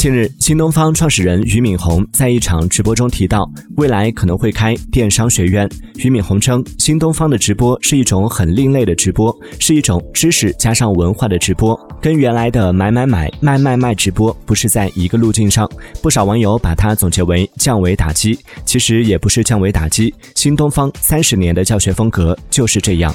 近日新东方创始人俞敏洪在一场直播中提到未来可能会开电商学院。俞敏洪称新东方的直播是一种很另类的直播是一种知识加上文化的直播。跟原来的买买买卖卖卖直播不是在一个路径上不少网友把它总结为降维打击其实也不是降维打击新东方三十年的教学风格就是这样。